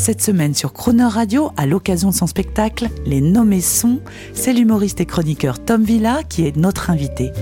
Cette semaine sur Croner Radio, à l'occasion de son spectacle Les Nommés Sons, c'est l'humoriste et chroniqueur Tom Villa qui est notre invité.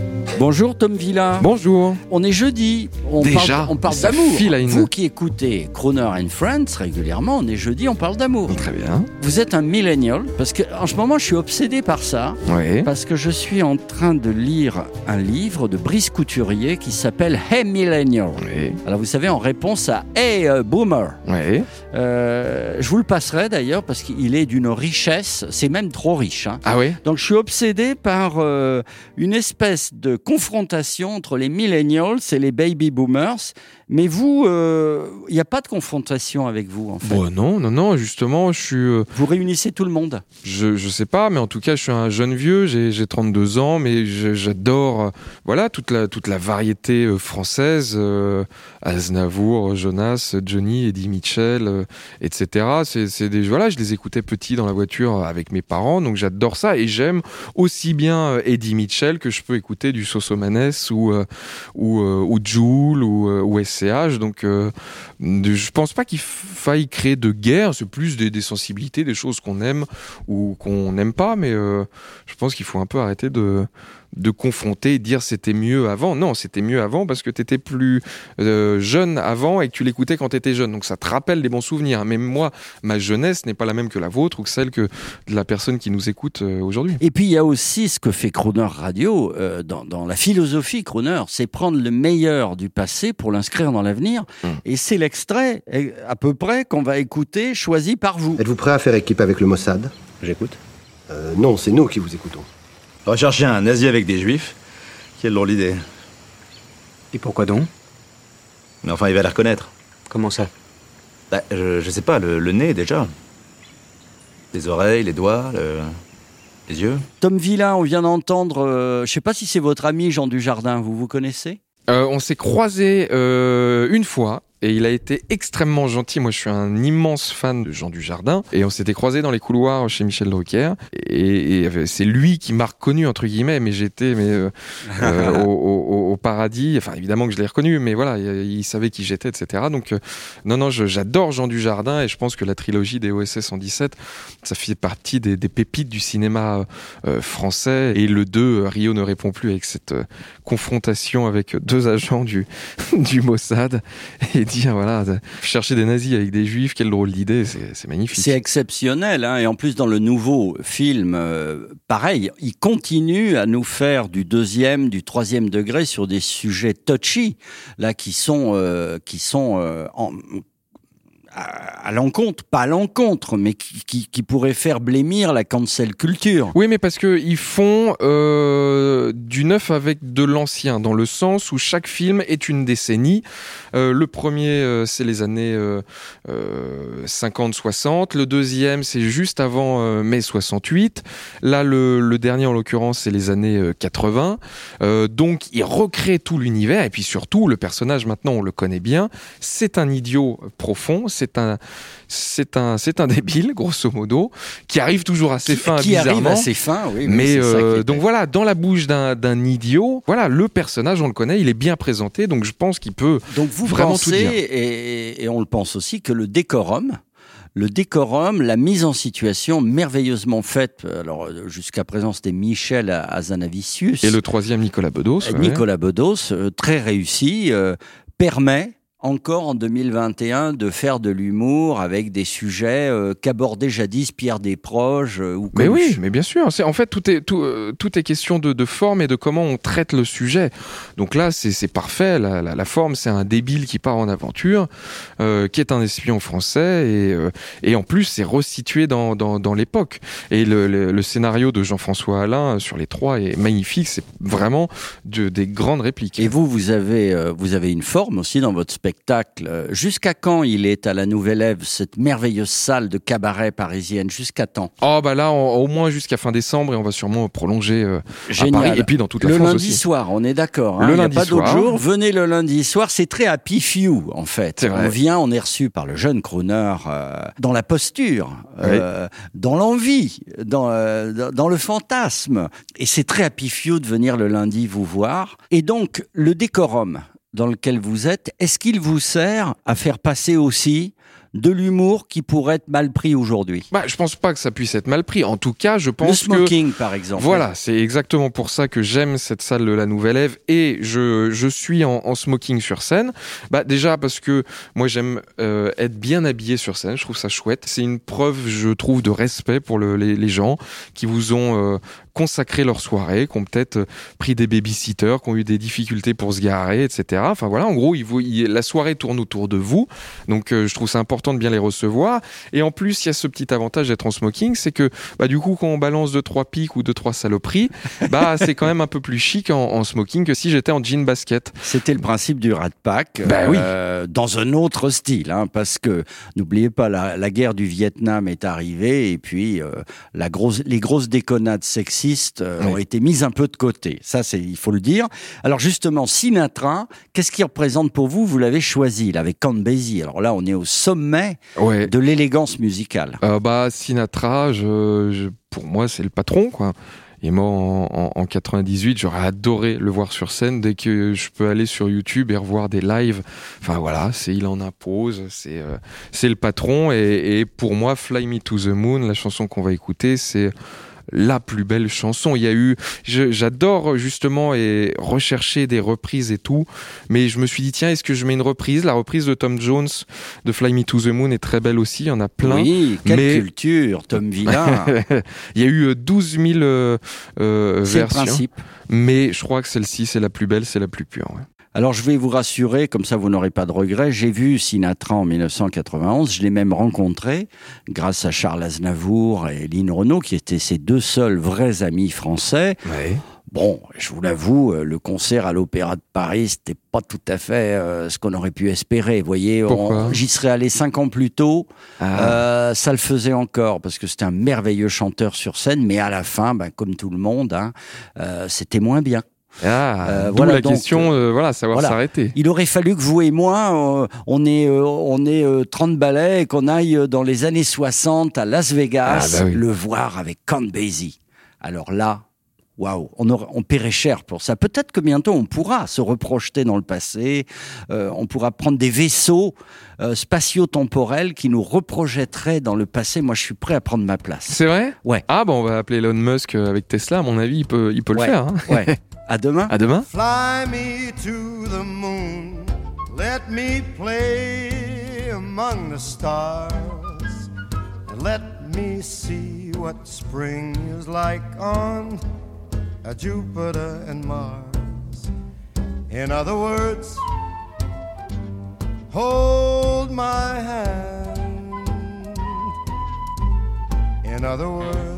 Bonjour Tom Villa. Bonjour. On est jeudi. On Déjà parle, on parle d'amour. une- Vous qui écoutez Crooner and Friends régulièrement, on est jeudi, on parle d'amour. Très bien. Vous êtes un millennial parce que en ce moment je suis obsédé par ça Oui. parce que je suis en train de lire un livre de Brice Couturier qui s'appelle Hey Millennial. Oui. Alors vous savez en réponse à Hey euh, Boomer. Oui. Euh, je vous le passerai d'ailleurs parce qu'il est d'une richesse, c'est même trop riche. hein. Ah oui? Donc je suis obsédé par euh, une espèce de confrontation entre les millennials et les baby boomers. Mais vous, il n'y a pas de confrontation avec vous en fait? Bon, non, non, non, justement, je suis. euh, Vous réunissez tout le monde? je, je sais pas, mais en tout cas, je suis un jeune vieux, j'ai j'ai 32 ans, mais j'adore euh, voilà, toute, la, toute la variété euh, française. euh, Aznavour, Jonas, Johnny, Eddie Mitchell, euh, C'est des, voilà, je les écoutais petits dans la voiture avec mes parents, donc j'adore ça. Et j'aime aussi bien euh, Eddie Mitchell que je peux écouter du Sosomanes ou, euh, ou, euh, ou Joule ou, ou SCH. Donc, je pense pas qu'il faille créer de guerre. C'est plus des, sensibilités, des choses qu'on aime ou qu'on n'aime pas. Mais je pense qu'il faut un peu arrêter de de confronter et dire c'était mieux avant. Non, c'était mieux avant parce que tu étais plus euh, jeune avant et que tu l'écoutais quand tu étais jeune. Donc ça te rappelle des bons souvenirs. Mais moi, ma jeunesse n'est pas la même que la vôtre ou que celle que de la personne qui nous écoute euh, aujourd'hui. Et puis il y a aussi ce que fait Crooner Radio euh, dans, dans la philosophie Crooner, c'est prendre le meilleur du passé pour l'inscrire dans l'avenir. Mm. Et c'est l'extrait à peu près qu'on va écouter, choisi par vous. Êtes-vous prêt à faire équipe avec le Mossad? J'écoute. Euh, Non, c'est nous qui vous écoutons. Rechercher un nazi avec des juifs Quelle drôle d'idée. Et pourquoi donc? Mais enfin, il va les reconnaître. Comment ça? Bah, je, je sais pas, le, le nez déjà. Les oreilles, les doigts, le- les yeux. Tom Villain, on vient d'entendre, euh, je sais pas si c'est votre ami Jean Dujardin, vous vous connaissez? Euh, on s'est croisé euh, une fois. Et il a été extrêmement gentil. Moi, je suis un immense fan de Jean Dujardin. Et on s'était croisés dans les couloirs chez Michel Drucker. Et, c'est lui qui m'a reconnu, entre guillemets. Mais j'étais euh, euh, au, paradis. Enfin, évidemment que je l'ai reconnu. Mais voilà, il, savait qui j'étais, etc. Donc, euh, non, non, je- j'adore Jean Dujardin. Et je pense que la trilogie des OSS 117, ça fait partie des, pépites du cinéma français. Et le 2, euh, Rio ne répond plus avec cette confrontation avec deux agents du, Mossad dire voilà chercher des nazis avec des juifs quelle drôle d'idée c'est c'est magnifique. C'est exceptionnel, hein, et en plus dans le nouveau film, euh, pareil, il continue à nous faire du deuxième, du troisième degré sur des sujets touchy, là qui sont euh, qui sont euh, en- à, l'encontre, pas à l'encontre, mais qui, pourraient faire blêmir la cancel culture. oui mais parce que ils font euh, du neuf avec de l'ancien dans le sens où chaque film est une décennie. Euh, le premier euh, c'est les années euh, 50 60 le deuxième c'est juste avant mai 68 là le, le dernier en l'occurrence c'est les années euh, 80 Euh, donc il recrée tout l'univers. Et puis surtout le personnage maintenant on le connaît bien c'est un idiot profond c'est un c'est un c'est un débile grosso modo qui arrive toujours à ses fins qui arrive bizarrement à ses fins, oui. mais c'est euh, donc voilà, dans la bouche d'un d'un idiot, voilà, le personnage, on le connaît, il est bien présenté, donc je pense qu'il peut Donc vous vraiment tout pensez, dire. et, et on le pense aussi, que le décorum, le décorum, la mise en situation merveilleusement faite, alors euh, jusqu'à présent c'était Michel Azanavicius, Et le troisième, Nicolas Bedos. euh, ouais. Nicolas Bedos, euh, très réussi, euh, permet encore en 2021 de faire de l'humour avec des sujets euh, qu'abordait jadis Pierre Desproges euh, ou Mais oui, mais bien sûr. C'est en fait tout est tout, euh, tout est question de, de forme et de comment on traite le sujet. Donc là, c'est c'est parfait. La, la, la forme, c'est un débile qui part en aventure, euh, qui est un espion français et et en plus c'est resitué dans dans, dans l'époque. Et le, le, le scénario de Jean-François Alain sur les trois est magnifique. C'est vraiment de, des grandes répliques. Et vous, vous avez, vous avez une forme aussi dans votre spectacle spectacle. Jusqu'à quand il est à la Nouvelle Ève, cette merveilleuse salle de cabaret parisienne? Jusqu'à temps Oh bah là, on- au moins jusqu'à fin décembre et on va sûrement prolonger euh, à Génial. Paris et puis dans toute la le France lundi aussi. soir, on est d'accord. Hein, Le a lundi pas soir. jour. Venez le lundi soir. C'est très happy few en fait. On vient, on est reçu par le jeune crooner euh, dans la posture, euh, dans l'envie, dans, dans- dans le fantasme. Et c'est très happy few de venir le lundi vous voir. Et donc le décorum dans lequel vous êtes, est-ce qu'il vous sert à faire passer aussi de l'humour qui pourrait être mal pris aujourd'hui? Bah, je pense pas que ça puisse être mal pris. En tout cas, je Le pense que smoking, par exemple. Voilà, c'est exactement pour ça que j'aime cette salle de la Nouvelle Ève et je, je suis en, en smoking sur scène. Bah déjà parce que moi j'aime euh, être bien habillé sur scène, je trouve ça chouette. C'est une preuve, je trouve, de respect pour le- les, les gens qui vous ont euh, consacré leur soirée, qui ont peut-être euh, pris des babysitters, qui ont eu des difficultés pour se garer, etc. Enfin voilà, en gros, il vous, il- la soirée tourne autour de vous, donc euh, je trouve ça important de bien les recevoir. Et en plus, il y a ce petit avantage d'être en smoking, c'est que bah, du coup, quand on balance deux trois pics ou deux trois saloperies, bah c'est quand même un peu plus chic en, en smoking que si j'étais en jean basket. C'était le principe du Rat Pack, Bah oui. euh, dans un autre style, hein, parce que n'oubliez pas, la, la guerre du Vietnam est arrivée et puis euh, la grosse, les grosses déconnades euh, Oui. ont été mises un peu de côté. Ça, c'est, il faut le dire. Alors justement, Sinatra, qu'est-ce qu'il représente pour vous? Vous l'avez choisi, là, avec Count Basie. Alors là, on est au sommet Ouais. de l'élégance musicale. Euh, bah Sinatra, je, je- pour moi c'est le patron quoi. Il est mort en, en- en 98, j'aurais adoré le voir sur scène dès que je peux aller sur YouTube et revoir des lives. Enfin voilà, c'est il en impose, c'est euh, c'est le patron et, et pour moi Fly Me to the Moon, la chanson qu'on va écouter, c'est la plus belle chanson. Il y a eu, j'adore justement et rechercher des reprises et tout, mais je me suis dit tiens est-ce que je mets une reprise? La reprise de Tom Jones de Fly Me to the Moon est très belle aussi. Il y en a plein. Oui, quelle mais- culture, Tom Villain. Il y a eu euh, 12 000 euh, euh, c'est le versions, principe. mais je crois que celle-ci c'est la plus belle, c'est la plus pure. ouais. Alors je vais vous rassurer, comme ça vous n'aurez pas de regrets. J'ai vu Sinatra en 1991, je l'ai même rencontré grâce à Charles Aznavour et Lynn Renault, qui étaient ses deux seuls vrais amis français. Bon, je vous l'avoue, euh, le concert à l'Opéra de Paris, c'était pas tout à fait euh, ce qu'on aurait pu espérer. Vous voyez, j'y serais allé cinq ans plus tôt, Ah. euh, ça le faisait encore parce que c'était un merveilleux chanteur sur scène, mais à la fin, ben, comme tout le monde, hein, euh, c'était moins bien. Ah, Euh, d'où voilà, la donc, question, euh, voilà, savoir voilà. s'arrêter. Il aurait fallu que vous et moi, euh, on est, euh, on euh, 30 ballets et qu'on aille dans les années 60 à Las Vegas Ah, bah oui. le voir avec Count Basie. Alors là, waouh, on, paierait cher pour ça. Peut-être que bientôt on pourra se reprojeter dans le passé, euh, on pourra prendre des vaisseaux euh, spatio-temporels qui nous reprojetteraient dans le passé. Moi, je suis prêt à prendre ma place. C'est vrai? Ouais. Ah bon, on va appeler Elon Musk avec Tesla. À mon avis, il peut, il peut Ouais. le faire. hein. Ouais. À demain. À demain. Fly me to the moon, let me play among the stars, and let me see what spring is like on uh, Jupiter and Mars. In other words, hold my hand. In other words,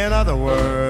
In other words,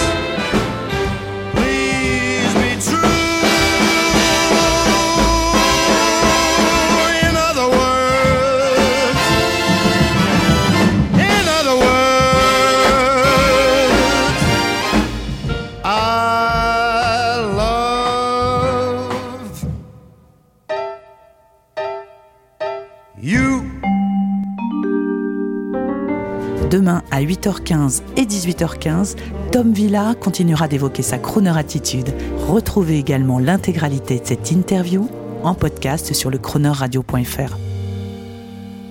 Demain à 8h15 et 18h15, Tom Villa continuera d'évoquer sa crooner attitude. Retrouvez également l'intégralité de cette interview en podcast sur le chroneurradio.fr.